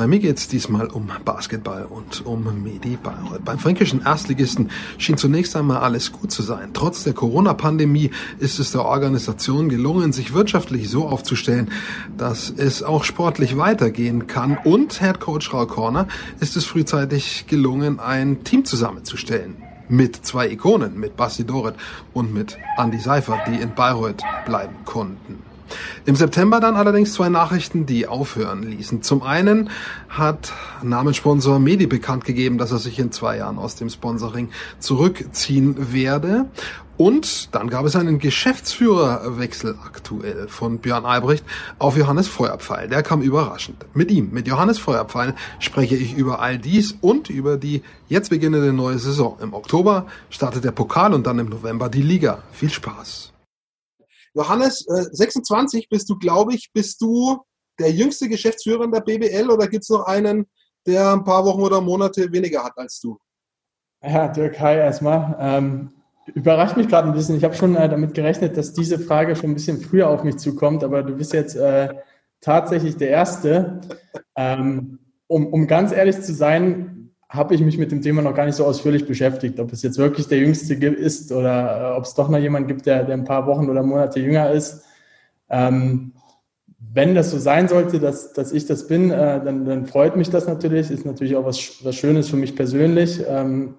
Bei mir geht es diesmal um Basketball und um Medi Bayreuth. Beim fränkischen Erstligisten schien zunächst einmal alles gut zu sein. Trotz der Corona-Pandemie ist es der Organisation gelungen, sich wirtschaftlich so aufzustellen, dass es auch sportlich weitergehen kann. Und Head Coach Raul Korner ist es frühzeitig gelungen, ein Team zusammenzustellen mit zwei Ikonen, mit Basti Doret und mit Andy Seifert, die in Bayreuth bleiben konnten. Im September dann allerdings zwei Nachrichten, die aufhören ließen. Zum einen hat Namenssponsor Medi bekannt gegeben, dass er sich in zwei Jahren aus dem Sponsoring zurückziehen werde. Und dann gab es einen Geschäftsführerwechsel aktuell von Björn Albrecht auf Johannes Feuerpfeil. Der kam überraschend. Mit ihm, mit Johannes Feuerpfeil, spreche ich über all dies und über die jetzt beginnende neue Saison. Im Oktober startet der Pokal und dann im November die Liga. Viel Spaß. Johannes, äh, 26 bist du, glaube ich, bist du der jüngste Geschäftsführer in der BBL oder gibt es noch einen, der ein paar Wochen oder Monate weniger hat als du? Ja, Dirk, hi erstmal. Ähm, überrascht mich gerade ein bisschen. Ich habe schon äh, damit gerechnet, dass diese Frage schon ein bisschen früher auf mich zukommt, aber du bist jetzt äh, tatsächlich der Erste. Ähm, um, um ganz ehrlich zu sein, habe ich mich mit dem Thema noch gar nicht so ausführlich beschäftigt, ob es jetzt wirklich der Jüngste ist oder äh, ob es doch noch jemand gibt, der, der ein paar Wochen oder Monate jünger ist. Ähm, wenn das so sein sollte, dass, dass ich das bin, äh, dann, dann freut mich das natürlich. Ist natürlich auch was, was Schönes für mich persönlich. Ähm,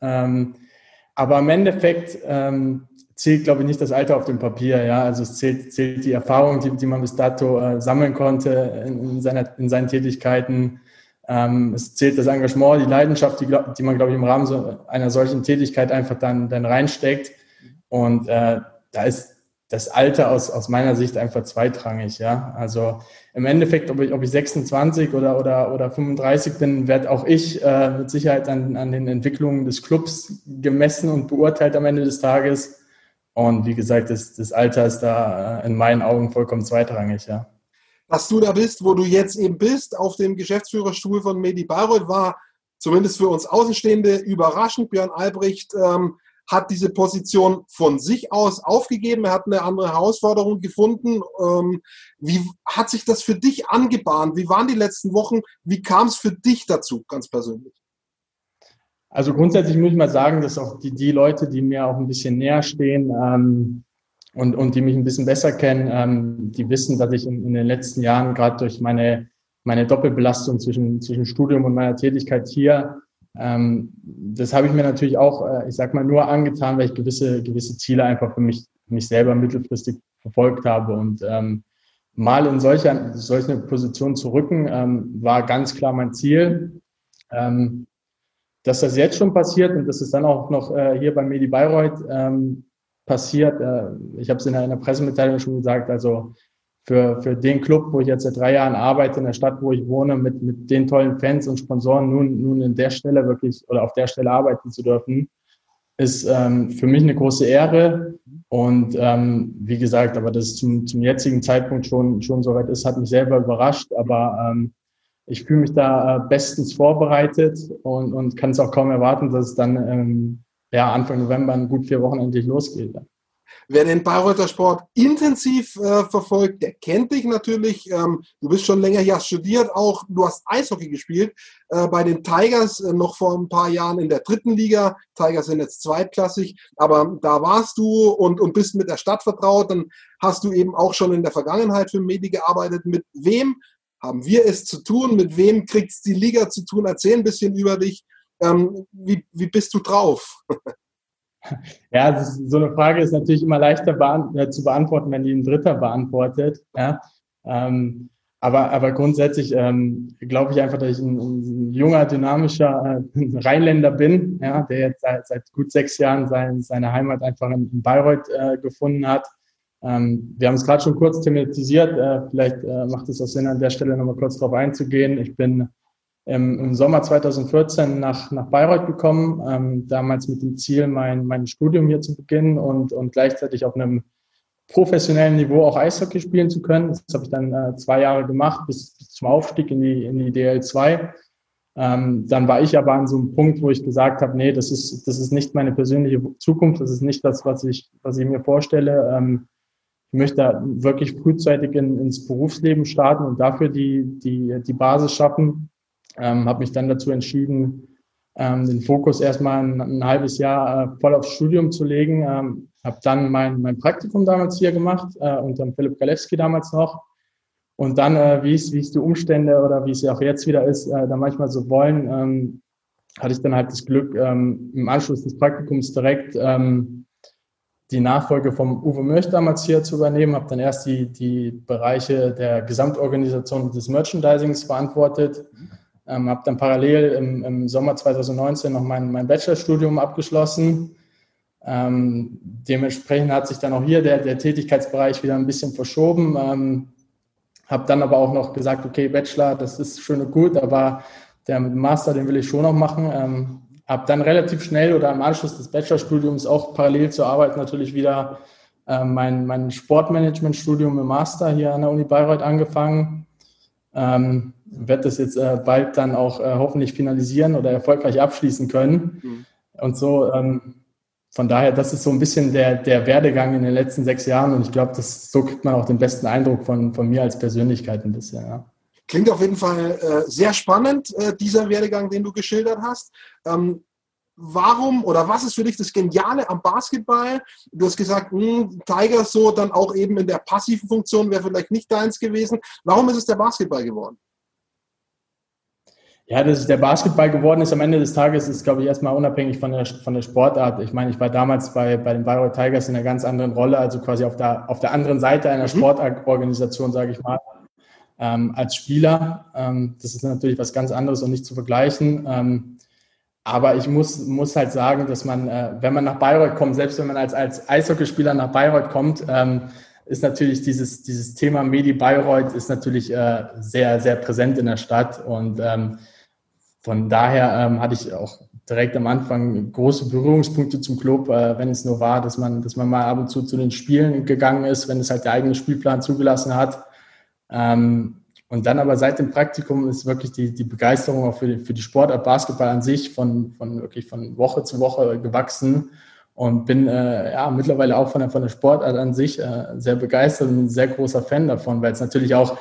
ähm, aber im Endeffekt ähm, zählt, glaube ich, nicht das Alter auf dem Papier. Ja? Also es zählt, zählt die Erfahrung, die, die man bis dato äh, sammeln konnte in, in, seiner, in seinen Tätigkeiten. Ähm, es zählt das Engagement, die Leidenschaft, die, die man, glaube ich, im Rahmen so einer solchen Tätigkeit einfach dann, dann reinsteckt. Und äh, da ist das Alter aus, aus meiner Sicht einfach zweitrangig. Ja? Also im Endeffekt, ob ich, ob ich 26 oder, oder, oder 35 bin, werde auch ich äh, mit Sicherheit an, an den Entwicklungen des Clubs gemessen und beurteilt am Ende des Tages. Und wie gesagt, das, das Alter ist da äh, in meinen Augen vollkommen zweitrangig. Ja dass du da bist, wo du jetzt eben bist, auf dem Geschäftsführerstuhl von Medi Bayreuth, war zumindest für uns Außenstehende überraschend. Björn Albrecht ähm, hat diese Position von sich aus aufgegeben. Er hat eine andere Herausforderung gefunden. Ähm, wie hat sich das für dich angebahnt? Wie waren die letzten Wochen? Wie kam es für dich dazu, ganz persönlich? Also grundsätzlich muss ich mal sagen, dass auch die, die Leute, die mir auch ein bisschen näher stehen, ähm, und, und die mich ein bisschen besser kennen, ähm, die wissen, dass ich in, in den letzten Jahren gerade durch meine, meine Doppelbelastung zwischen, zwischen Studium und meiner Tätigkeit hier, ähm, das habe ich mir natürlich auch, äh, ich sag mal, nur angetan, weil ich gewisse, gewisse Ziele einfach für mich, mich selber mittelfristig verfolgt habe. Und ähm, mal in solcher, solche Position zu rücken, ähm, war ganz klar mein Ziel. Ähm, dass das jetzt schon passiert und dass es dann auch noch äh, hier bei Medi Bayreuth ähm, passiert. Äh, ich habe es in einer Pressemitteilung schon gesagt, also für, für den Club, wo ich jetzt seit drei Jahren arbeite, in der Stadt, wo ich wohne, mit, mit den tollen Fans und Sponsoren nun, nun in der Stelle wirklich oder auf der Stelle arbeiten zu dürfen, ist ähm, für mich eine große Ehre. Und ähm, wie gesagt, aber das zum, zum jetzigen Zeitpunkt schon, schon so weit ist, hat mich selber überrascht. Aber ähm, ich fühle mich da äh, bestens vorbereitet und, und kann es auch kaum erwarten, dass es dann ähm, ja, Anfang November in gut vier Wochen endlich losgeht. Wer den Bayreuther Sport intensiv äh, verfolgt, der kennt dich natürlich. Ähm, du bist schon länger hier, hast studiert auch. Du hast Eishockey gespielt äh, bei den Tigers äh, noch vor ein paar Jahren in der dritten Liga. Tigers sind jetzt zweitklassig, aber da warst du und, und bist mit der Stadt vertraut. Dann hast du eben auch schon in der Vergangenheit für Medi gearbeitet. Mit wem haben wir es zu tun? Mit wem kriegt es die Liga zu tun? Erzähl ein bisschen über dich ähm, wie, wie bist du drauf? Ja, ist, so eine Frage ist natürlich immer leichter äh, zu beantworten, wenn die ein Dritter beantwortet. Ja? Ähm, aber, aber grundsätzlich ähm, glaube ich einfach, dass ich ein, ein junger, dynamischer äh, Rheinländer bin, ja, der jetzt seit, seit gut sechs Jahren sein, seine Heimat einfach in, in Bayreuth äh, gefunden hat. Ähm, wir haben es gerade schon kurz thematisiert. Äh, vielleicht äh, macht es auch Sinn, an der Stelle nochmal kurz darauf einzugehen. Ich bin ähm, im Sommer 2014 nach, nach Bayreuth gekommen, ähm, damals mit dem Ziel, mein, mein Studium hier zu beginnen und, und gleichzeitig auf einem professionellen Niveau auch Eishockey spielen zu können. Das habe ich dann äh, zwei Jahre gemacht, bis, bis zum Aufstieg in die, in die DL2. Ähm, dann war ich aber an so einem Punkt, wo ich gesagt habe, nee, das ist, das ist nicht meine persönliche Zukunft, das ist nicht das, was ich, was ich mir vorstelle. Ähm, möchte wirklich frühzeitig in, ins Berufsleben starten und dafür die, die, die Basis schaffen. Ähm, habe mich dann dazu entschieden, ähm, den Fokus erstmal ein, ein halbes Jahr äh, voll aufs Studium zu legen. Ähm, habe dann mein, mein Praktikum damals hier gemacht, äh, unter Philipp Galewski damals noch. Und dann, äh, wie es die Umstände oder wie es ja auch jetzt wieder ist, äh, da manchmal so wollen, ähm, hatte ich dann halt das Glück, ähm, im Anschluss des Praktikums direkt ähm, die Nachfolge vom Uwe Möch damals hier zu übernehmen. Habe dann erst die, die Bereiche der Gesamtorganisation des Merchandisings verantwortet. Ähm, habe dann parallel im, im, Sommer 2019 noch mein, mein Bachelorstudium abgeschlossen. Ähm, dementsprechend hat sich dann auch hier der, der Tätigkeitsbereich wieder ein bisschen verschoben. Ähm, habe dann aber auch noch gesagt, okay, Bachelor, das ist schön und gut, aber der Master, den will ich schon noch machen. Ähm, habe dann relativ schnell oder im Anschluss des Bachelorstudiums auch parallel zur Arbeit natürlich wieder äh, mein, mein Sportmanagement-Studium im Master hier an der Uni Bayreuth angefangen. Ähm, werde das jetzt äh, bald dann auch äh, hoffentlich finalisieren oder erfolgreich abschließen können. Mhm. Und so, ähm, von daher, das ist so ein bisschen der, der Werdegang in den letzten sechs Jahren und ich glaube, so kriegt man auch den besten Eindruck von, von mir als Persönlichkeit ein bisschen. Ja. Klingt auf jeden Fall äh, sehr spannend, äh, dieser Werdegang, den du geschildert hast. Ähm, warum oder was ist für dich das Geniale am Basketball? Du hast gesagt, mh, hm, Tiger so dann auch eben in der passiven Funktion wäre vielleicht nicht deins gewesen. Warum ist es der Basketball geworden? Ja, dass der Basketball geworden ist am Ende des Tages, ist, glaube ich, erstmal unabhängig von der, von der Sportart. Ich meine, ich war damals bei, bei den Bayreuth Tigers in einer ganz anderen Rolle, also quasi auf der, auf der anderen Seite einer mhm. Sportorganisation, sage ich mal, ähm, als Spieler. Ähm, das ist natürlich was ganz anderes und nicht zu vergleichen. Ähm, aber ich muss, muss halt sagen, dass man, äh, wenn man nach Bayreuth kommt, selbst wenn man als, als Eishockeyspieler nach Bayreuth kommt, ähm, ist natürlich dieses, dieses Thema Medi Bayreuth ist natürlich äh, sehr, sehr präsent in der Stadt und ähm, von daher ähm, hatte ich auch direkt am Anfang große Berührungspunkte zum Club, äh, wenn es nur war, dass man, dass man mal ab und zu zu den Spielen gegangen ist, wenn es halt der eigene Spielplan zugelassen hat. Ähm, und dann aber seit dem Praktikum ist wirklich die, die Begeisterung auch für die, für die Sportart Basketball an sich von, von wirklich von Woche zu Woche gewachsen und bin äh, ja mittlerweile auch von der, von der Sportart an sich äh, sehr begeistert und ein sehr großer Fan davon, weil es natürlich auch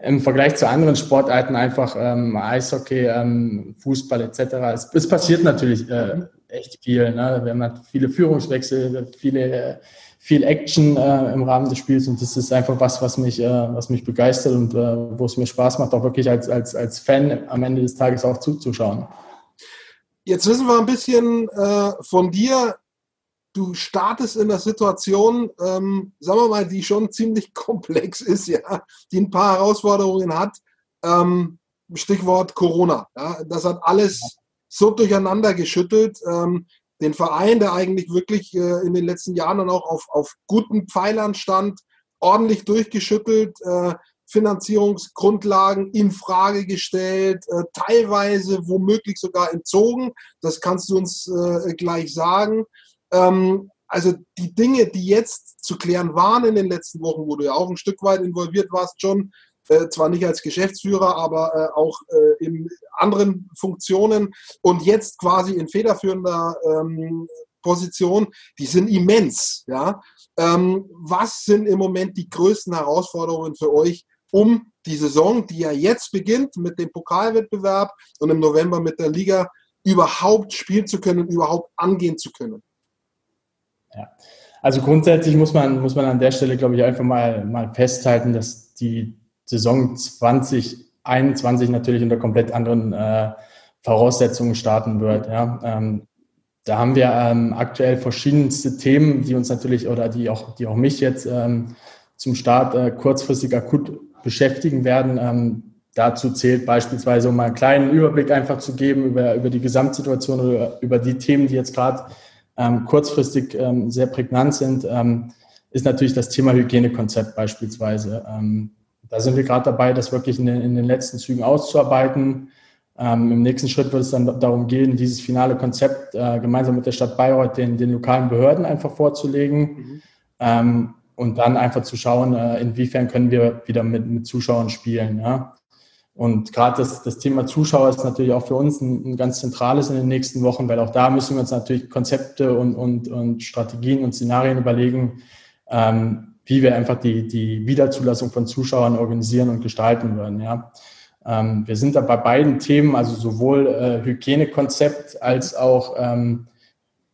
im Vergleich zu anderen Sportarten einfach ähm, Eishockey, ähm, Fußball etc. Es, es passiert natürlich äh, echt viel. Ne? Wir haben viele Führungswechsel, viele, viel Action äh, im Rahmen des Spiels und das ist einfach was, was mich, äh, was mich begeistert und äh, wo es mir Spaß macht, auch wirklich als, als, als Fan am Ende des Tages auch zuzuschauen. Jetzt wissen wir ein bisschen äh, von dir, du startest in einer Situation, ähm, sagen wir mal, die schon ziemlich komplex ist, ja, die ein paar Herausforderungen hat. Ähm, Stichwort Corona. Ja, das hat alles so durcheinander geschüttelt. Ähm, den Verein, der eigentlich wirklich äh, in den letzten Jahren dann auch auf, auf guten Pfeilern stand, ordentlich durchgeschüttelt, äh, Finanzierungsgrundlagen in Frage gestellt, äh, teilweise womöglich sogar entzogen. Das kannst du uns äh, gleich sagen. Ähm, also die Dinge, die jetzt zu klären waren in den letzten Wochen, wo du ja auch ein Stück weit involviert warst, schon, äh, zwar nicht als Geschäftsführer, aber äh, auch äh, in anderen Funktionen und jetzt quasi in federführender ähm, Position, die sind immens. Ja? Ähm, was sind im Moment die größten Herausforderungen für euch, um die Saison, die ja jetzt beginnt mit dem Pokalwettbewerb und im November mit der Liga, überhaupt spielen zu können, überhaupt angehen zu können? Ja. Also grundsätzlich muss man, muss man an der Stelle, glaube ich, einfach mal, mal festhalten, dass die Saison 2021 natürlich unter komplett anderen äh, Voraussetzungen starten wird. Ja. Ähm, da haben wir ähm, aktuell verschiedenste Themen, die uns natürlich oder die auch, die auch mich jetzt ähm, zum Start äh, kurzfristig akut beschäftigen werden. Ähm, dazu zählt beispielsweise, um mal einen kleinen Überblick einfach zu geben über, über die Gesamtsituation oder über die Themen, die jetzt gerade kurzfristig ähm, sehr prägnant sind, ähm, ist natürlich das Thema Hygienekonzept beispielsweise. Ähm, da sind wir gerade dabei, das wirklich in den, in den letzten Zügen auszuarbeiten. Ähm, Im nächsten Schritt wird es dann darum gehen, dieses finale Konzept äh, gemeinsam mit der Stadt Bayreuth den, den lokalen Behörden einfach vorzulegen mhm. ähm, und dann einfach zu schauen, äh, inwiefern können wir wieder mit, mit Zuschauern spielen. Ja? Und gerade das, das Thema Zuschauer ist natürlich auch für uns ein, ein, ganz zentrales in den nächsten Wochen, weil auch da müssen wir uns natürlich Konzepte und, und, und Strategien und Szenarien überlegen, ähm, wie wir einfach die, die Wiederzulassung von Zuschauern organisieren und gestalten würden. Ja. Ähm, wir sind da bei beiden Themen, also sowohl äh, Hygienekonzept als auch ähm,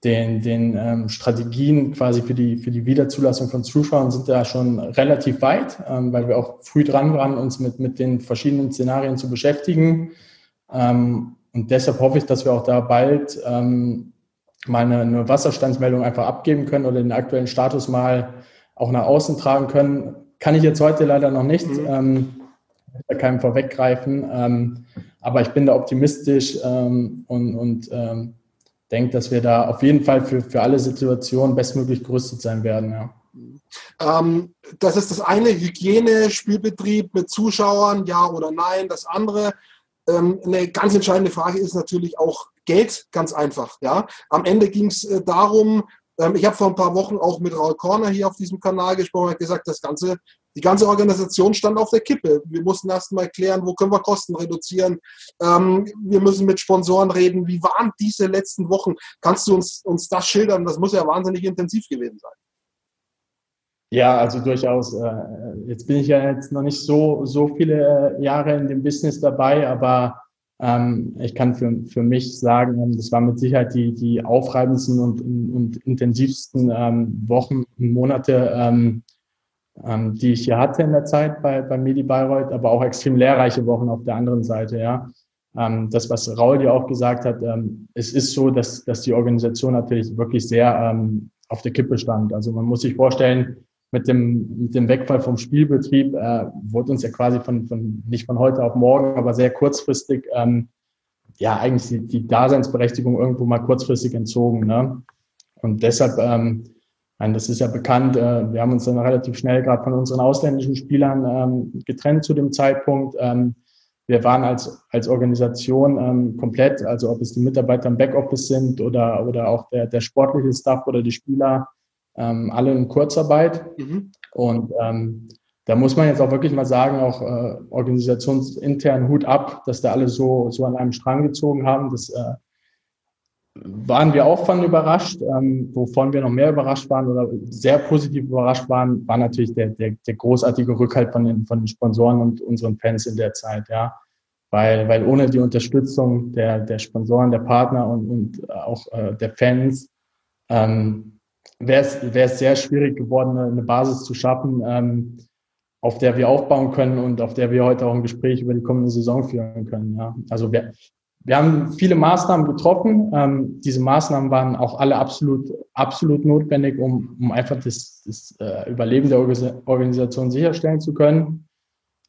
den, den ähm, Strategien quasi für die, für die Wiederzulassung von Zuschauern sind da schon relativ weit, ähm, weil wir auch früh dran waren, uns mit, mit den verschiedenen Szenarien zu beschäftigen. Ähm, und deshalb hoffe ich, dass wir auch da bald ähm, mal eine, eine Wasserstandsmeldung einfach abgeben können oder den aktuellen Status mal auch nach außen tragen können. Kann ich jetzt heute leider noch nicht. Mhm. Ähm, keinem vorweggreifen. Ähm, aber ich bin da optimistisch ähm, und, und ähm, denke, dass wir da auf jeden Fall für, für alle Situationen bestmöglich gerüstet sein werden. Ja. Ähm, das ist das eine, Hygiene, Spielbetrieb mit Zuschauern, ja oder nein. Das andere, ähm, eine ganz entscheidende Frage ist natürlich auch Geld, ganz einfach. Ja? Am Ende ging es äh, darum, ähm, ich habe vor ein paar Wochen auch mit Raul Korner hier auf diesem Kanal gesprochen und gesagt, das Ganze, die ganze Organisation stand auf der Kippe. Wir mussten erst mal klären, wo können wir Kosten reduzieren. Ähm, wir müssen mit Sponsoren reden. Wie waren diese letzten Wochen? Kannst du uns, uns das schildern? Das muss ja wahnsinnig intensiv gewesen sein. Ja, also durchaus. Äh, jetzt bin ich ja jetzt noch nicht so, so viele äh, Jahre in dem Business dabei, aber ähm, ich kann für, für mich sagen, ähm, das war mit Sicherheit die, die aufreibendsten und, und intensivsten ähm, Wochen und Monate, ähm, ähm, die ich hier hatte in der Zeit bei, bei Medi Bayreuth, aber auch extrem lehrreiche Wochen auf der anderen Seite, ja. Ähm, das, was Raul dir auch gesagt hat, es ist so, dass, dass die Organisation natürlich wirklich sehr auf der Kippe stand. Also man muss sich vorstellen, mit dem, mit dem Wegfall vom Spielbetrieb äh, wurde uns ja quasi von, von, nicht von heute auf morgen, aber sehr kurzfristig, ähm, ja, eigentlich die, die Daseinsberechtigung irgendwo mal kurzfristig entzogen. Ne? Und deshalb, ähm, meine, das ist ja bekannt, äh, wir haben uns dann relativ schnell gerade von unseren ausländischen Spielern ähm, getrennt zu dem Zeitpunkt. Ähm, wir waren als, als Organisation ähm, komplett, also ob es die Mitarbeiter im Backoffice sind oder, oder auch der, der sportliche Staff oder die Spieler, alle in Kurzarbeit. Mhm. Und ähm, da muss man jetzt auch wirklich mal sagen, auch äh, organisationsintern Hut ab, dass da alle so, so an einem Strang gezogen haben. Das äh, waren wir auch von überrascht. Ähm, wovon wir noch mehr überrascht waren oder sehr positiv überrascht waren, war natürlich der, der, der großartige Rückhalt von den, von den Sponsoren und unseren Fans in der Zeit, ja. Weil, weil ohne die Unterstützung der, der Sponsoren, der Partner und, und auch äh, der Fans ähm, wäre es, sehr schwierig geworden, eine Basis zu schaffen, ähm, auf der wir aufbauen können und auf der wir heute auch ein Gespräch über die kommende Saison führen können. Ja. Also wir, wir haben viele Maßnahmen getroffen. Ähm, diese Maßnahmen waren auch alle absolut, absolut notwendig, um, um einfach das, das äh, Überleben der Organisation sicherstellen zu können.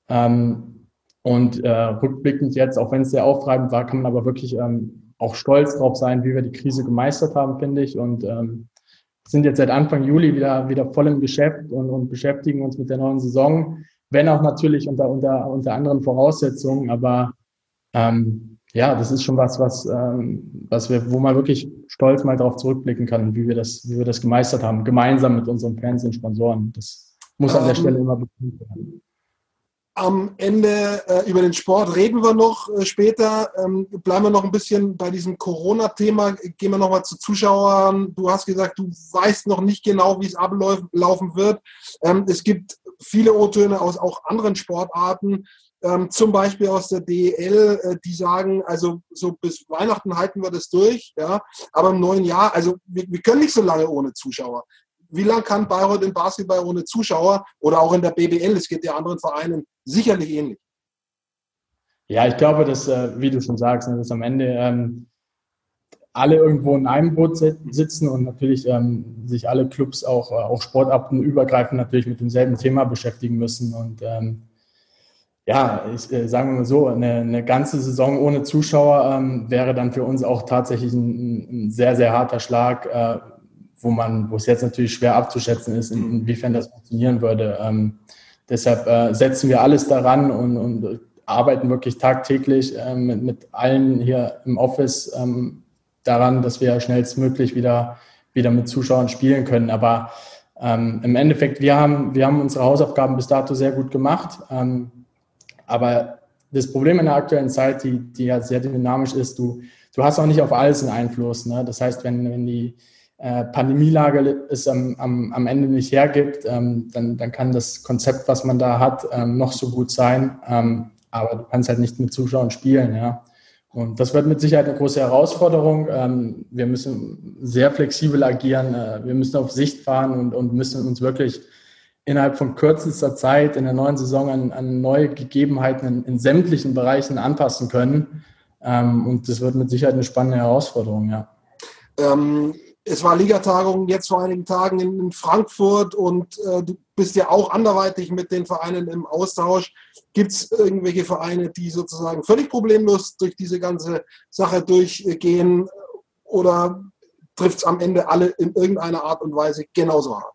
Ähm, und äh, rückblickend jetzt, auch wenn es sehr aufreibend war, kann man aber wirklich ähm, auch stolz drauf sein, wie wir die Krise gemeistert haben, finde ich. Und ähm, sind jetzt seit Anfang Juli wieder, wieder voll im Geschäft und, und beschäftigen uns mit der neuen Saison, wenn auch natürlich unter, unter, unter anderen Voraussetzungen, aber ähm, ja, das ist schon was, was, ähm, was wir, wo man wirklich stolz mal darauf zurückblicken kann, wie wir das, wie wir das gemeistert haben, gemeinsam mit unseren Fans und Sponsoren. Das muss an der ähm, Stelle immer betont werden. Am Ende äh, über den Sport reden wir noch äh, später. Ähm, bleiben wir noch ein bisschen bei diesem Corona-Thema. Gehen wir nochmal zu Zuschauern. Du hast gesagt, du weißt noch nicht genau, wie es ablaufen wird. Ähm, es gibt viele O-Töne aus auch anderen Sportarten, ähm, zum Beispiel aus der DEL, äh, die sagen, also so bis Weihnachten halten wir das durch, ja, aber im neuen Jahr, also wir, wir können nicht so lange ohne Zuschauer wie lange kann Bayreuth im Basketball ohne Zuschauer oder auch in der BBL, es gibt ja anderen Vereinen, sicherlich ähnlich. Ja, ich glaube, dass, äh, wie du schon sagst, dass am Ende ähm, alle irgendwo in einem Boot sitzen und natürlich ähm, sich alle Clubs auch, äh, auch Sportarten übergreifend natürlich mit demselben Thema beschäftigen müssen. Und ähm, ja, ich äh, sagen wir mal so, eine, eine ganze Saison ohne Zuschauer ähm, wäre dann für uns auch tatsächlich ein, ein sehr, sehr harter Schlag, äh, wo man, wo es jetzt natürlich schwer abzuschätzen ist, inwiefern das funktionieren würde. Ähm, deshalb äh, setzen wir alles daran und, und arbeiten wirklich tagtäglich äh, mit, mit allen hier im Office ähm, daran, dass wir schnellstmöglich wieder, wieder mit Zuschauern spielen können. Aber ähm, im Endeffekt, wir haben, wir haben unsere Hausaufgaben bis dato sehr gut gemacht. Ähm, aber das Problem in der aktuellen Zeit, die, die ja sehr dynamisch ist, du, du hast auch nicht auf alles einen Einfluss. Ne? Das heißt, wenn, wenn die äh, Pandemielage es am, am, am Ende nicht hergibt, ähm, dann, dann kann das Konzept, was man da hat, ähm, noch so gut sein. Ähm, aber du kannst halt nicht mit Zuschauern spielen, ja. Und das wird mit Sicherheit eine große Herausforderung. Ähm, wir müssen sehr flexibel agieren. Äh, wir müssen auf Sicht fahren und, und müssen uns wirklich innerhalb von kürzester Zeit in der neuen Saison an, an neue Gegebenheiten in, in, sämtlichen Bereichen anpassen können. Ähm, und das wird mit Sicherheit eine spannende Herausforderung, ja. Ähm, es war Ligatagung jetzt vor einigen Tagen in, in Frankfurt und äh, du bist ja auch anderweitig mit den Vereinen im Austausch. Gibt es irgendwelche Vereine, die sozusagen völlig problemlos durch diese ganze Sache durchgehen oder trifft es am Ende alle in irgendeiner Art und Weise genauso hart?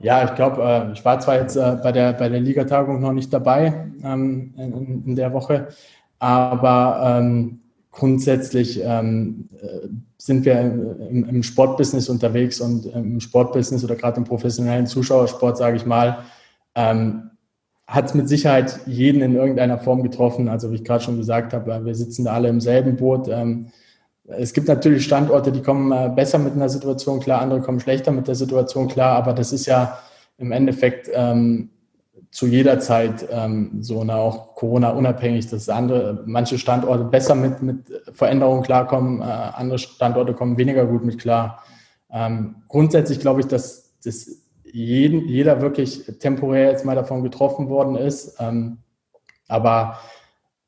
Ja, ich glaube, äh, ich war zwar jetzt äh, bei der, bei der Ligatagung noch nicht dabei ähm, in, in, der Woche, aber ähm, grundsätzlich ähm, äh, sind wir im, im, Sportbusiness unterwegs und im Sportbusiness oder gerade im professionellen Zuschauersport, sage ich mal, ähm, hat es mit Sicherheit jeden in irgendeiner Form getroffen. Also wie ich gerade schon gesagt habe, wir sitzen da alle im selben Boot. Ähm, es gibt natürlich Standorte, die kommen äh, besser mit einer Situation klar, andere kommen schlechter mit der Situation klar, aber das ist ja im Endeffekt ähm, zu jeder Zeit ähm, so, ne, auch Corona-unabhängig, dass andere, manche Standorte besser mit, mit Veränderungen klarkommen, äh, andere Standorte kommen weniger gut mit klar. Ähm, grundsätzlich glaube ich, dass, dass jeden, jeder wirklich temporär jetzt mal davon getroffen worden ist. Ähm, aber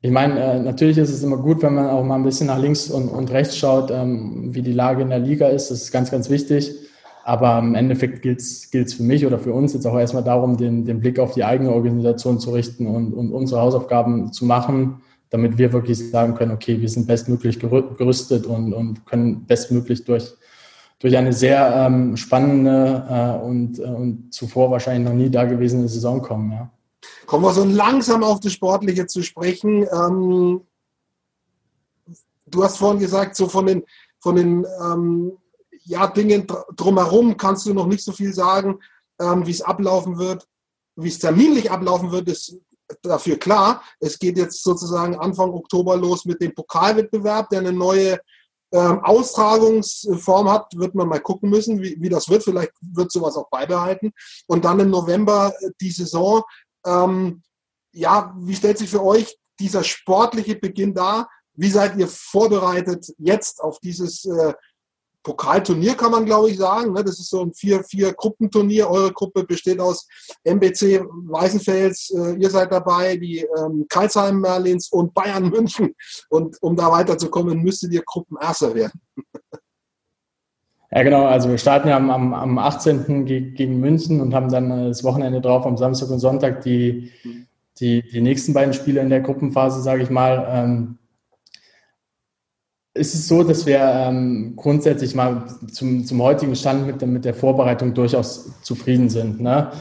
ich meine, äh, natürlich ist es immer gut, wenn man auch mal ein bisschen nach links und, und rechts schaut, ähm, wie die Lage in der Liga ist. Das ist ganz, ganz wichtig. Aber im Endeffekt gilt es für mich oder für uns jetzt auch erstmal darum, den, den Blick auf die eigene Organisation zu richten und, und unsere Hausaufgaben zu machen, damit wir wirklich sagen können, okay, wir sind bestmöglich gerüstet und, und können bestmöglich durch, durch eine sehr ähm, spannende äh, und, äh, und zuvor wahrscheinlich noch nie dagewesene Saison kommen. Ja. Kommen wir so langsam auf das Sportliche zu sprechen. Ähm, du hast vorhin gesagt, so von den, von den ähm, ja, Dingen drumherum kannst du noch nicht so viel sagen, ähm, wie es ablaufen wird. Wie es terminlich ablaufen wird, ist dafür klar. Es geht jetzt sozusagen Anfang Oktober los mit dem Pokalwettbewerb, der eine neue ähm, Austragungsform hat, wird man mal gucken müssen, wie, wie das wird. Vielleicht wird sowas auch beibehalten. Und dann im November die Saison. Ähm, ja, wie stellt sich für euch dieser sportliche Beginn dar? Wie seid ihr vorbereitet jetzt auf dieses äh, Pokalturnier, kann man glaube ich sagen? Ne? Das ist so ein Vier-Vier-Gruppenturnier. Eure Gruppe besteht aus MBC Weißenfels, äh, ihr seid dabei, die ähm, Karlsheim Merlins und Bayern München. Und um da weiterzukommen, müsstet ihr Gruppenerster werden. Ja, genau. Also wir starten ja am, am, am 18. gegen München und haben dann äh, das Wochenende drauf, am Samstag und Sonntag, die, die, die nächsten beiden Spiele in der Gruppenphase, sage ich mal. Ähm, es ist so, dass wir ähm, grundsätzlich mal zum, zum heutigen Stand mit, mit der Vorbereitung durchaus zufrieden sind. Ne?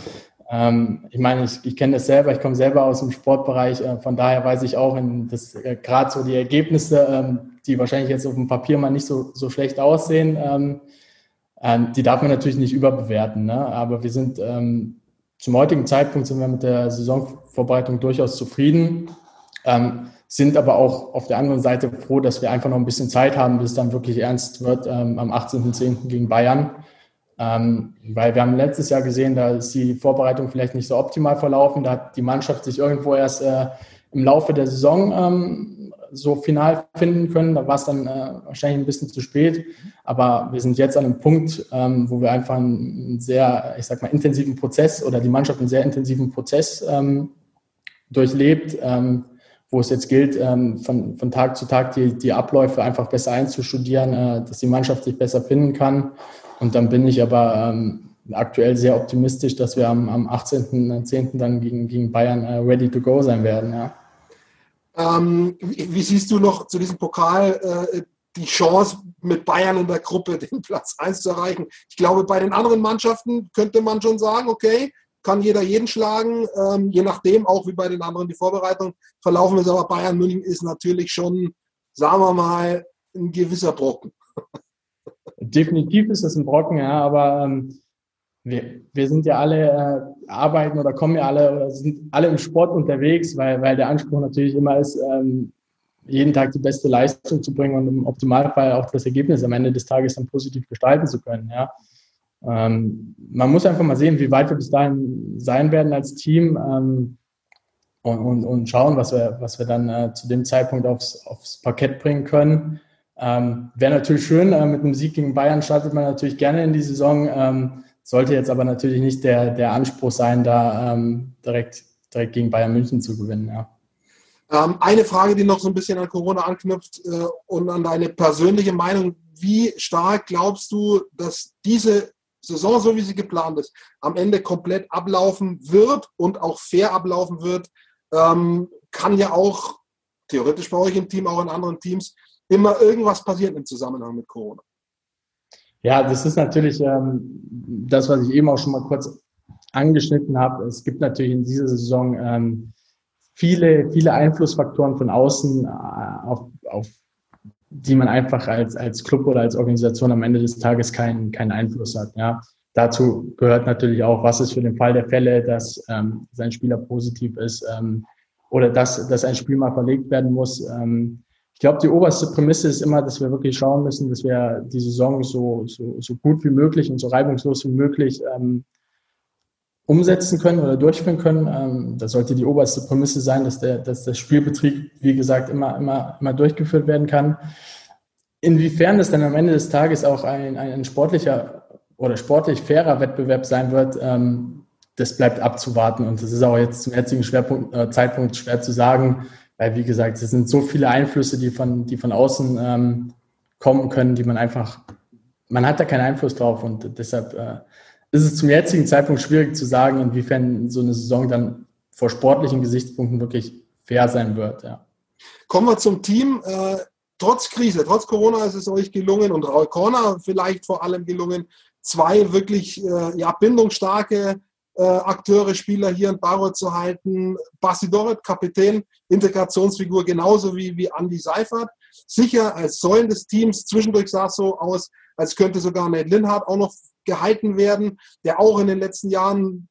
Ähm, ich meine, ich, ich kenne das selber, ich komme selber aus dem Sportbereich, äh, von daher weiß ich auch, dass äh, gerade so die Ergebnisse, ähm, die wahrscheinlich jetzt auf dem Papier mal nicht so, so schlecht aussehen, ähm, ähm, die darf man natürlich nicht überbewerten, ne? aber wir sind ähm, zum heutigen Zeitpunkt sind wir mit der Saisonvorbereitung durchaus zufrieden, ähm, sind aber auch auf der anderen Seite froh, dass wir einfach noch ein bisschen Zeit haben, bis es dann wirklich ernst wird ähm, am 18.10. gegen Bayern. Ähm, weil wir haben letztes Jahr gesehen, da ist die Vorbereitung vielleicht nicht so optimal verlaufen. Da hat die Mannschaft sich irgendwo erst äh, im Laufe der Saison ähm, so final finden können. Da war es dann äh, wahrscheinlich ein bisschen zu spät. Aber wir sind jetzt an einem Punkt, ähm, wo wir einfach einen sehr, ich sag mal, intensiven Prozess oder die Mannschaft einen sehr intensiven Prozess ähm, durchlebt, ähm, wo es jetzt gilt, ähm, von, von Tag zu Tag die, die Abläufe einfach besser einzustudieren, äh, dass die Mannschaft sich besser finden kann. Und dann bin ich aber ähm, aktuell sehr optimistisch, dass wir am, am 18.10. dann gegen, gegen Bayern äh, ready to go sein werden. Ja. Ähm, wie, wie, siehst du noch zu diesem Pokal äh, die Chance, mit Bayern in der Gruppe den Platz 1 zu erreichen? Ich glaube, bei den anderen Mannschaften könnte man schon sagen, okay, kann jeder jeden schlagen, ähm, je nachdem, auch wie bei den anderen die Vorbereitung verlaufen ist. Aber Bayern München ist natürlich schon, sagen wir mal, ein gewisser Brocken. Definitiv ist das ein Brocken, ja, aber ähm, wir, wir sind ja alle äh, arbeiten oder kommen ja alle oder sind alle im Sport unterwegs, weil, weil der Anspruch natürlich immer ist, ähm, jeden Tag die beste Leistung zu bringen und im Optimalfall auch das Ergebnis am Ende des Tages dann positiv gestalten zu können. Ja. Ähm, man muss einfach mal sehen, wie weit wir bis dahin sein werden als Team ähm, und, und, und, schauen, was wir, was wir dann äh, zu dem Zeitpunkt aufs, aufs Parkett bringen können. Ähm, Wäre natürlich schön, äh, mit einem Sieg gegen Bayern startet man natürlich gerne in die Saison, ähm, sollte jetzt aber natürlich nicht der, der Anspruch sein, da ähm, direkt, direkt gegen Bayern München zu gewinnen. Ja. Ähm, eine Frage, die noch so ein bisschen an Corona anknüpft äh, und an deine persönliche Meinung. Wie stark glaubst du, dass diese Saison, so wie sie geplant ist, am Ende komplett ablaufen wird und auch fair ablaufen wird? Ähm, kann ja auch theoretisch bei euch im Team, auch in anderen Teams, immer irgendwas passieren im Zusammenhang mit Corona. Ja, das ist natürlich ähm, das, was ich eben auch schon mal kurz angeschnitten habe. Es gibt natürlich in dieser Saison ähm, viele, viele Einflussfaktoren von außen, äh, auf, auf die man einfach als, als Club oder als Organisation am Ende des Tages keinen, keinen Einfluss hat. Ja. Dazu gehört natürlich auch, was ist für den Fall der Fälle, dass ähm, sein Spieler positiv ist ähm, oder dass, dass ein Spiel mal verlegt werden muss. Ähm, ich glaube, die oberste Prämisse ist immer, dass wir wirklich schauen müssen, dass wir die Saison so, so, so gut wie möglich und so reibungslos wie möglich ähm, umsetzen können oder durchführen können. Ähm, das sollte die oberste Prämisse sein, dass der, dass der Spielbetrieb, wie gesagt, immer, immer, immer durchgeführt werden kann. Inwiefern das dann am Ende des Tages auch ein, ein sportlicher oder sportlich fairer Wettbewerb sein wird, ähm, das bleibt abzuwarten. Und das ist auch jetzt zum jetzigen Schwerpunkt, äh, Zeitpunkt schwer zu sagen, weil, wie gesagt, es sind so viele Einflüsse, die von, die von außen ähm, kommen können, die man einfach, man hat da keinen Einfluss drauf und deshalb äh, ist es zum jetzigen Zeitpunkt schwierig zu sagen, inwiefern so eine Saison dann vor sportlichen Gesichtspunkten wirklich fair sein wird. Ja. Kommen wir zum Team. Äh, trotz Krise, trotz Corona ist es euch gelungen und Raul Corner vielleicht vor allem gelungen, zwei wirklich äh, ja, bindungsstarke äh, Akteure, Spieler hier in Bayreuth zu halten. Basti Doret, Kapitän, Integrationsfigur, genauso wie, wie Andy Seifert. Sicher als Säulen des Teams. Zwischendurch sah es so aus, als könnte sogar Nate Linhardt auch noch gehalten werden, der auch in den letzten Jahren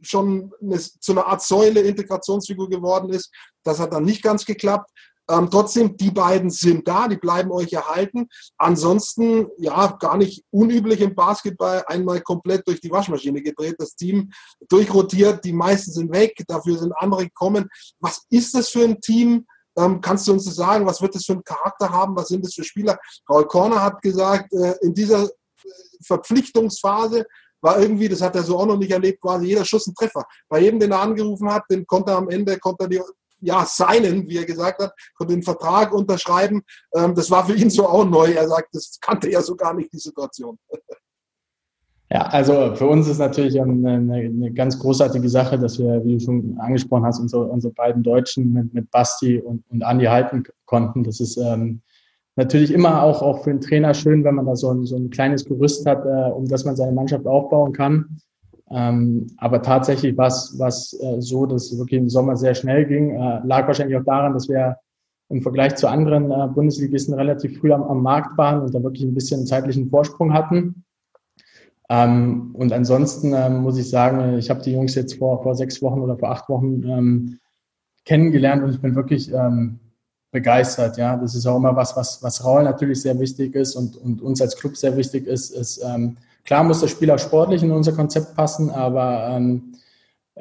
schon eine, zu einer Art Säule, Integrationsfigur geworden ist. Das hat dann nicht ganz geklappt. Ähm, trotzdem, die beiden sind da, die bleiben euch erhalten. Ansonsten, ja, gar nicht unüblich im Basketball, einmal komplett durch die Waschmaschine gedreht, das Team durchrotiert, die meisten sind weg, dafür sind andere gekommen. Was ist das für ein Team? Ähm, kannst du uns das sagen? Was wird das für einen Charakter haben? Was sind das für Spieler? Paul Korner hat gesagt, äh, in dieser Verpflichtungsphase war irgendwie, das hat er so auch noch nicht erlebt, quasi jeder Schuss ein Treffer. Bei jedem, den er angerufen hat, den konnte er am Ende, konnte er die, ja, seinen, wie er gesagt hat, konnte den Vertrag unterschreiben. Ähm, das war für ihn so auch neu. Er sagt, das kannte er so gar nicht, die Situation. Ja, also für uns ist natürlich eine, eine, ganz großartige Sache, dass wir, wie du schon angesprochen hast, unsere, unsere beiden Deutschen mit, mit Basti und, und Andi halten konnten. Das ist ähm, natürlich immer auch, auch für den Trainer schön, wenn man da so ein, so ein kleines Gerüst hat, äh, um das man seine Mannschaft aufbauen kann. Ähm, aber tatsächlich war es äh, so, dass es wirklich im Sommer sehr schnell ging. Äh, lag wahrscheinlich auch daran, dass wir im Vergleich zu anderen äh, Bundesligisten relativ früh am, am, Markt waren und da wirklich ein bisschen zeitlichen Vorsprung hatten. Ähm, und ansonsten ähm, muss ich sagen, ich habe die Jungs jetzt vor, vor sechs Wochen oder vor acht Wochen ähm, kennengelernt und ich bin wirklich ähm, begeistert. Ja, das ist auch immer was, was, was Raul natürlich sehr wichtig ist und, und uns als Club sehr wichtig ist. ist ähm, klar muss der Spieler sportlich in unser Konzept passen, aber ähm,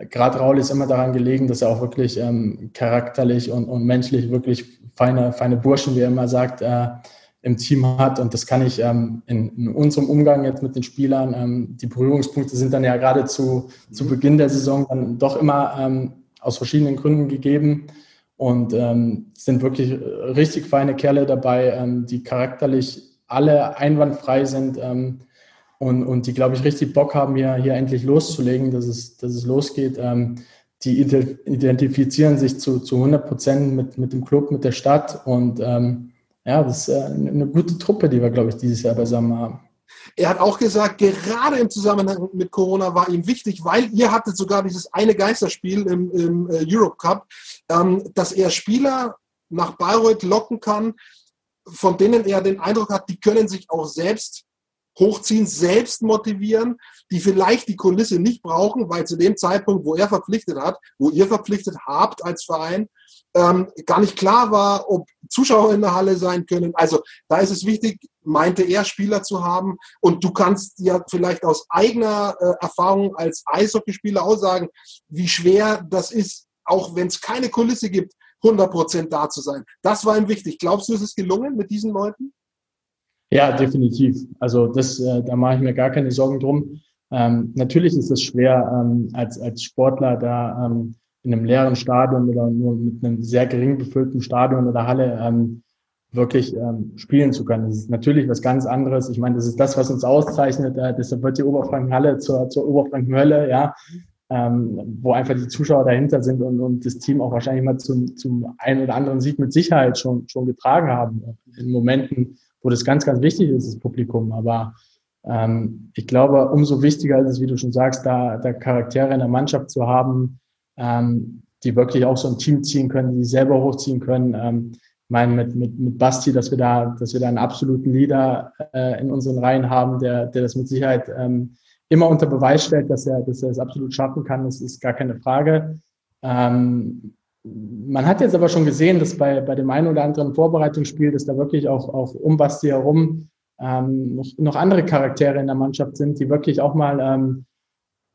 gerade Raul ist immer daran gelegen, dass er auch wirklich ähm, charakterlich und, und menschlich wirklich feine, feine Burschen, wie er immer sagt, äh, im Team hat. Und das kann ich ähm, in, in, unserem Umgang jetzt mit den Spielern, ähm, die Berührungspunkte sind dann ja gerade zu, zu Beginn der Saison dann doch immer ähm, aus verschiedenen Gründen gegeben. Und ähm, sind wirklich richtig feine Kerle dabei, ähm, die charakterlich alle einwandfrei sind ähm, und, und die, glaube ich, richtig Bock haben, hier, hier endlich loszulegen, dass es, dass es losgeht. Ähm, die identifizieren sich zu, zu 100 Prozent mit, mit dem Club, mit der Stadt. Und ähm, ja, das ist äh, eine gute Truppe, die wir, glaube ich, dieses Jahr beisammen haben. Er hat auch gesagt, gerade im Zusammenhang mit Corona war ihm wichtig, weil ihr hattet sogar dieses eine Geisterspiel im, im äh, Europe Cup, ähm, dass er Spieler nach Bayreuth locken kann, von denen er den Eindruck hat, die können sich auch selbst hochziehen, selbst motivieren, die vielleicht die Kulisse nicht brauchen, weil zu dem Zeitpunkt, wo er verpflichtet hat, wo ihr verpflichtet habt als Verein, ähm, gar nicht klar war, ob Zuschauer in der Halle sein können. Also da ist es wichtig, meinte er, Spieler zu haben. Und du kannst ja vielleicht aus eigener äh, Erfahrung als Eishockeyspieler auch sagen, wie schwer das ist, auch wenn es keine Kulisse gibt, 100 Prozent da zu sein. Das war ihm wichtig. Glaubst du, es ist gelungen mit diesen Leuten? Ja, definitiv. Also das, äh, da mache ich mir gar keine Sorgen drum. Ähm, natürlich ist es schwer, ähm, als, als Sportler da ähm, in einem leeren Stadion oder nur mit einem sehr gering befüllten Stadion oder Halle ähm, wirklich ähm, spielen zu können. Das ist natürlich was ganz anderes. Ich meine, das ist das, was uns auszeichnet. Äh, deshalb wird die Oberfrankenhalle zur, zur Oberfrankenhölle, ja, ähm, wo einfach die Zuschauer dahinter sind und, und das Team auch wahrscheinlich mal zum, zum einen oder anderen Sieg mit Sicherheit schon, schon getragen haben. In Momenten, wo das ganz, ganz wichtig ist, das Publikum. Aber ähm, ich glaube, umso wichtiger ist es, wie du schon sagst, da, da Charaktere in der Mannschaft zu haben, ähm, die wirklich auch so ein Team ziehen können, die selber hochziehen können. Ähm, ich meine, mit, mit, mit Basti, dass wir da, dass wir da einen absoluten Leader äh, in unseren Reihen haben, der, der das mit Sicherheit ähm, immer unter Beweis stellt, dass er, dass er es absolut schaffen kann, das ist gar keine Frage. Ähm, man hat jetzt aber schon gesehen, dass bei, bei dem einen oder anderen Vorbereitungsspiel, dass da wirklich auch, auch um Basti herum ähm, noch, noch andere Charaktere in der Mannschaft sind, die wirklich auch mal ähm,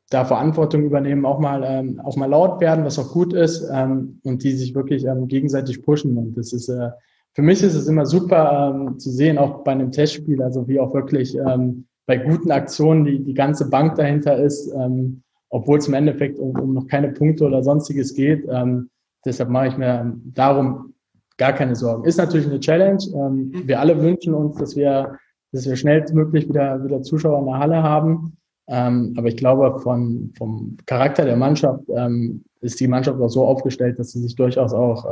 da Verantwortung übernehmen, auch mal, ähm, auch mal laut werden, was auch gut ist, ähm, und die sich wirklich ähm, gegenseitig pushen. Und das ist, äh, für mich ist es immer super ähm, zu sehen, auch bei einem Testspiel, also wie auch wirklich ähm, bei guten Aktionen die, die ganze Bank dahinter ist, ähm, obwohl es im Endeffekt um, um noch keine Punkte oder sonstiges geht. Ähm, deshalb mache ich mir darum gar keine Sorgen. Ist natürlich eine Challenge. Ähm, mhm. wir alle wünschen uns, dass wir, dass wir schnellstmöglich wieder, wieder Zuschauer in der Halle haben. Ähm, aber ich glaube, von, vom Charakter der Mannschaft ähm, ist die Mannschaft auch so aufgestellt, dass sie sich durchaus auch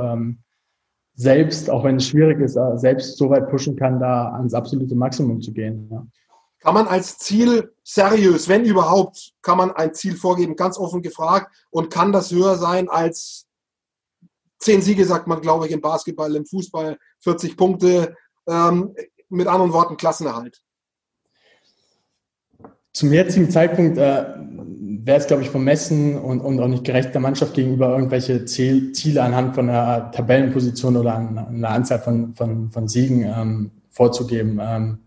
selbst, auch wenn es schwierig ist, äh, selbst so weit pushen kann, da ans absolute Maximum zu gehen. Kann man als Ziel seriös, wenn überhaupt, kann man ein Ziel vorgeben, ganz offen gefragt, und kann das höher sein als zehn Siege, sagt man, glaube ich, im Basketball, im Fußball, 40 Punkte, ähm, mit anderen Worten Klassenerhalt. Zum jetzigen Zeitpunkt äh, wäre es, glaube ich, vermessen und, und auch nicht gerecht der Mannschaft gegenüber irgendwelche Ziel, Ziele anhand von einer Tabellenposition oder einer Anzahl von, von, von Siegen ähm, vorzugeben. Ähm,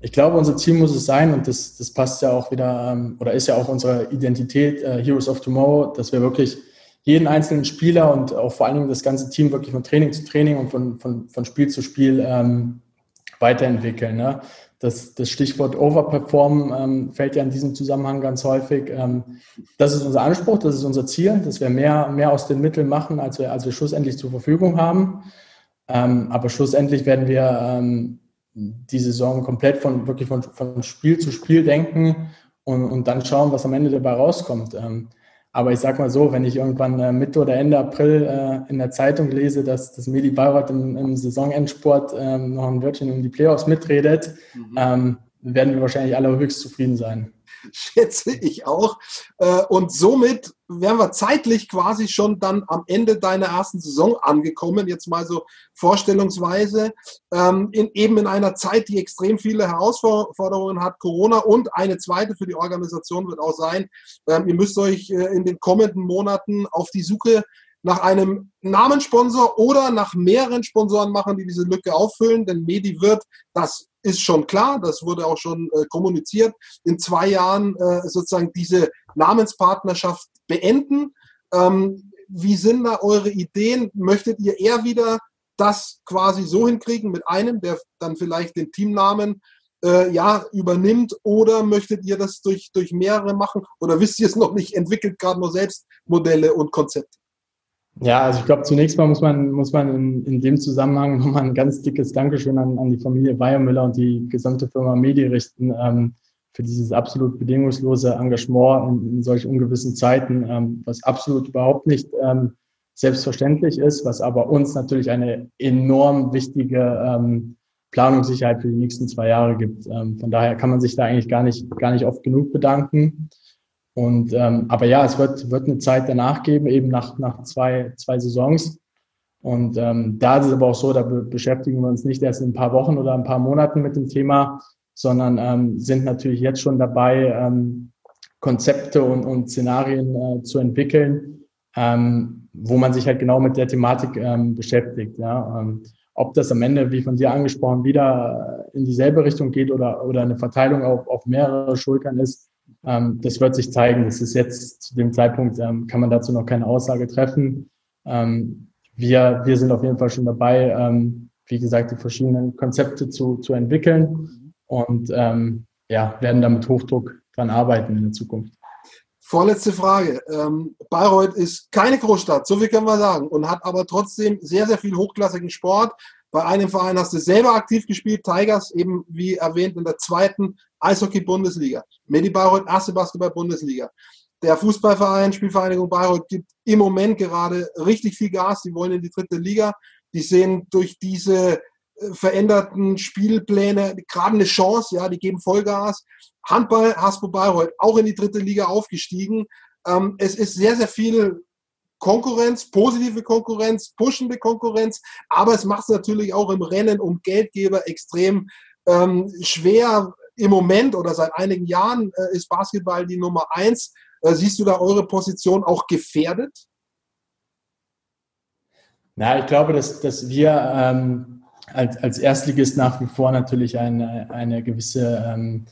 ich glaube, unser Ziel muss es sein, und das, das passt ja auch wieder, ähm, oder ist ja auch unsere Identität, äh, Heroes of Tomorrow, dass wir wirklich jeden einzelnen Spieler und auch vor allen Dingen das ganze Team wirklich von Training zu Training und von, von, von Spiel zu Spiel ähm, weiterentwickeln. Ne? Das, das Stichwort Overperform ähm, fällt ja in diesem Zusammenhang ganz häufig. Ähm, das ist unser Anspruch, das ist unser Ziel, dass wir mehr, mehr aus den Mitteln machen, als wir, als wir schlussendlich zur Verfügung haben. Ähm, aber schlussendlich werden wir ähm, die Saison komplett von wirklich von, von Spiel zu Spiel denken und, und dann schauen, was am Ende dabei rauskommt. Ähm, aber ich sag mal so, wenn ich irgendwann äh, Mitte oder Ende April äh, in der Zeitung lese, dass das Medi Bayreuth im, im Saisonendsport ähm, noch ein Wörtchen um die Playoffs mitredet, mhm. ähm, werden wir wahrscheinlich alle höchst zufrieden sein. schätze ich auch. Äh, und somit wären wir zeitlich quasi schon dann am Ende deiner ersten Saison angekommen, jetzt mal so vorstellungsweise, ähm, in, eben in einer Zeit, die extrem viele Herausforderungen hat, Corona und eine zweite für die Organisation wird auch sein, ähm, ihr müsst euch äh, in den kommenden Monaten auf die Suche nach einem Namenssponsor oder nach mehreren Sponsoren machen, die diese Lücke auffüllen, denn Medi wird das ist schon klar, das wurde auch schon äh, kommuniziert, in zwei Jahren äh, sozusagen diese Namenspartnerschaft beenden. Ähm, wie sind da eure Ideen? Möchtet ihr eher wieder das quasi so hinkriegen mit einem, der dann vielleicht den Teamnamen äh, ja, übernimmt oder möchtet ihr das durch, durch mehrere machen oder wisst ihr es noch nicht, entwickelt gerade nur selbst Modelle und Konzepte? Ja, also ich glaube, zunächst mal muss man, muss man in, in dem Zusammenhang nochmal ein ganz dickes Dankeschön an, an die Familie Bayermüller und die gesamte Firma Medi richten ähm, für dieses absolut bedingungslose Engagement in, in solch ungewissen Zeiten, ähm, was absolut überhaupt nicht ähm, selbstverständlich ist, was aber uns natürlich eine enorm wichtige ähm, Planungssicherheit für die nächsten zwei Jahre gibt. Ähm, von daher kann man sich da eigentlich gar nicht, gar nicht oft genug bedanken. Und ähm, aber ja, es wird, wird eine Zeit danach geben, eben nach, nach zwei, zwei Saisons. Und ähm, da ist es aber auch so, da be beschäftigen wir uns nicht erst in ein paar Wochen oder ein paar Monaten mit dem Thema, sondern ähm, sind natürlich jetzt schon dabei, ähm, Konzepte und, und Szenarien äh, zu entwickeln, ähm, wo man sich halt genau mit der Thematik ähm, beschäftigt. Ja? Ähm, ob das am Ende, wie von dir angesprochen, wieder in dieselbe Richtung geht oder, oder eine Verteilung auf, auf mehrere Schultern ist, ähm, das wird sich zeigen. Das ist jetzt zu dem Zeitpunkt, ähm, kann man dazu noch keine Aussage treffen. Ähm, wir, wir sind auf jeden Fall schon dabei, ähm, wie gesagt, die verschiedenen Konzepte zu, zu entwickeln und ähm, ja, werden damit Hochdruck dran arbeiten in der Zukunft. Vorletzte Frage. Ähm, Bayreuth ist keine Großstadt, so viel können wir sagen, und hat aber trotzdem sehr, sehr viel hochklassigen Sport. Bei einem Verein hast du selber aktiv gespielt, Tigers, eben wie erwähnt in der zweiten Eishockey-Bundesliga. Medi Bayreuth, erste Basketball-Bundesliga. Der Fußballverein, Spielvereinigung Bayreuth, gibt im Moment gerade richtig viel Gas. Die wollen in die dritte Liga. Die sehen durch diese äh, veränderten Spielpläne gerade eine Chance, ja, die geben Vollgas. Handball, Haspo Bayreuth, auch in die dritte Liga aufgestiegen. Ähm, es ist sehr, sehr viel Konkurrenz, positive Konkurrenz, pushende Konkurrenz, aber es macht es natürlich auch im Rennen um Geldgeber extrem ähm, schwer. Im Moment oder seit einigen Jahren äh, ist Basketball die Nummer eins. Äh, siehst du da eure Position auch gefährdet? Na, ich glaube, dass, dass wir ähm, als, als Erstligist nach wie vor natürlich eine, eine gewisse ähm,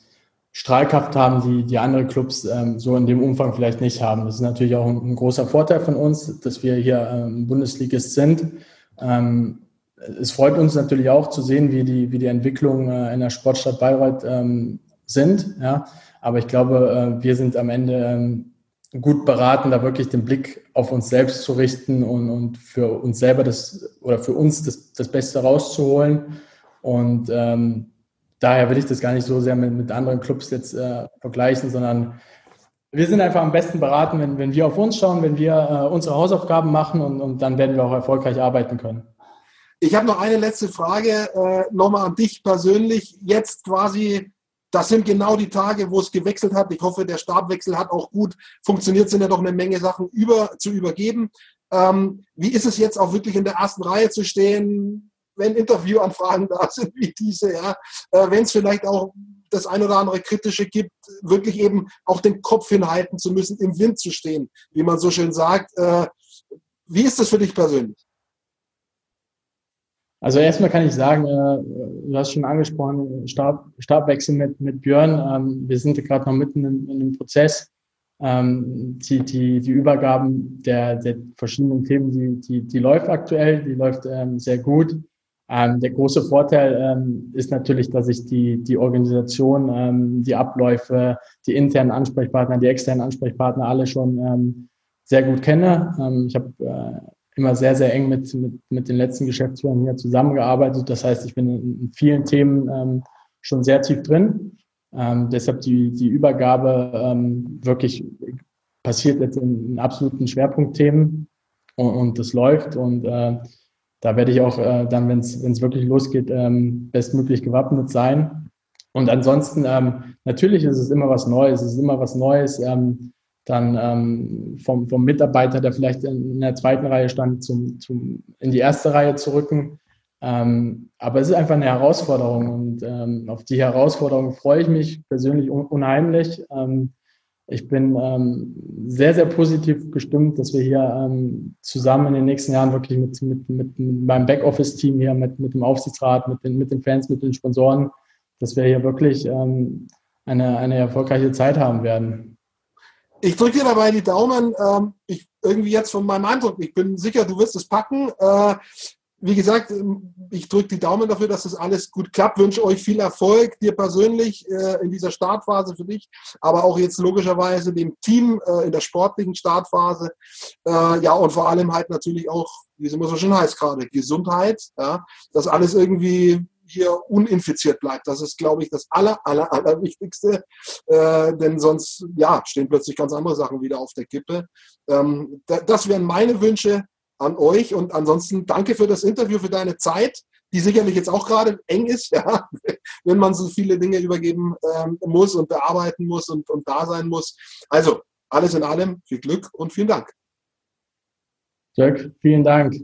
Strahlkraft haben, die, die andere Clubs ähm, so in dem Umfang vielleicht nicht haben. Das ist natürlich auch ein, ein großer Vorteil von uns, dass wir hier ähm, Bundesligist sind. Ähm, es freut uns natürlich auch zu sehen, wie die, wie die Entwicklungen äh, in der Sportstadt Bayreuth ähm, sind. Ja. Aber ich glaube, äh, wir sind am Ende ähm, gut beraten, da wirklich den Blick auf uns selbst zu richten und, und für uns selber das oder für uns das, das Beste rauszuholen. Und ähm, daher will ich das gar nicht so sehr mit, mit anderen Clubs jetzt äh, vergleichen, sondern wir sind einfach am besten beraten, wenn, wenn wir auf uns schauen, wenn wir äh, unsere Hausaufgaben machen und, und dann werden wir auch erfolgreich arbeiten können. Ich habe noch eine letzte Frage äh, nochmal an dich persönlich. Jetzt quasi, das sind genau die Tage, wo es gewechselt hat. Ich hoffe, der Stabwechsel hat auch gut funktioniert, sind ja doch eine Menge Sachen über, zu übergeben. Ähm, wie ist es jetzt auch wirklich in der ersten Reihe zu stehen? Wenn Interviewanfragen da sind wie diese, ja, äh, wenn es vielleicht auch das ein oder andere Kritische gibt, wirklich eben auch den Kopf hinhalten zu müssen, im Wind zu stehen, wie man so schön sagt. Äh, wie ist das für dich persönlich? Also erstmal kann ich sagen, äh, du hast schon angesprochen, Stab, Stabwechsel mit, mit Björn. Ähm, wir sind gerade noch mitten in, in dem Prozess. Ähm, die, die, die Übergaben der, der verschiedenen Themen, die, die, die läuft aktuell, die läuft ähm, sehr gut. Ähm, der große Vorteil ähm, ist natürlich, dass ich die, die Organisation, ähm, die Abläufe, die internen Ansprechpartner, die externen Ansprechpartner alle schon ähm, sehr gut kenne. Ähm, ich habe äh, immer sehr, sehr eng mit, mit, mit den letzten Geschäftsführern hier zusammengearbeitet. Das heißt, ich bin in, in vielen Themen ähm, schon sehr tief drin. deshalb die, die Übergabe wirklich passiert jetzt in, in absoluten Schwerpunktthemen und, und das läuft und äh, da werde ich auch äh, dann, wenn es wirklich losgeht, ähm, bestmöglich gewappnet sein. Und ansonsten, ähm, natürlich ist es immer was Neues, es ist immer was Neues, ähm, dann ähm, vom, vom Mitarbeiter, der vielleicht in, der zweiten Reihe stand, zum, zum, in die erste Reihe zu rücken. Ähm, aber es ist einfach eine Herausforderung und ähm, auf die Herausforderung freue ich mich persönlich un unheimlich. Ähm, ich bin ähm, sehr, sehr positiv gestimmt, dass wir hier ähm, zusammen in den nächsten Jahren wirklich mit, mit, mit, meinem Backoffice-Team hier, mit, mit dem Aufsichtsrat, mit den, mit den Fans, mit den Sponsoren, dass wir hier wirklich ähm, eine, eine erfolgreiche Zeit haben werden. Ich drücke dir dabei die Daumen. Ähm, ich, irgendwie jetzt von meinem Eindruck, ich bin sicher, du wirst es packen. Äh, wie gesagt, ich drücke die Daumen dafür, dass das alles gut klappt. Wünsche euch viel Erfolg, dir persönlich äh, in dieser Startphase für dich, aber auch jetzt logischerweise dem Team äh, in der sportlichen Startphase. Äh, ja, und vor allem halt natürlich auch, wie es immer so schön heißt gerade, Gesundheit, ja, dass alles irgendwie hier uninfiziert bleibt. Das ist, glaube ich, das aller, aller, aller Wichtigste. Äh, denn sonst, ja, stehen plötzlich ganz andere Sachen wieder auf der Kippe. Ähm, das wären meine Wünsche an euch. Und ansonsten danke für das Interview, für deine Zeit, die sicherlich jetzt auch gerade eng ist, ja, wenn man so viele Dinge übergeben ähm, muss und bearbeiten muss und, und da sein muss. Also alles in allem viel Glück und vielen Dank. Dirk, vielen Dank.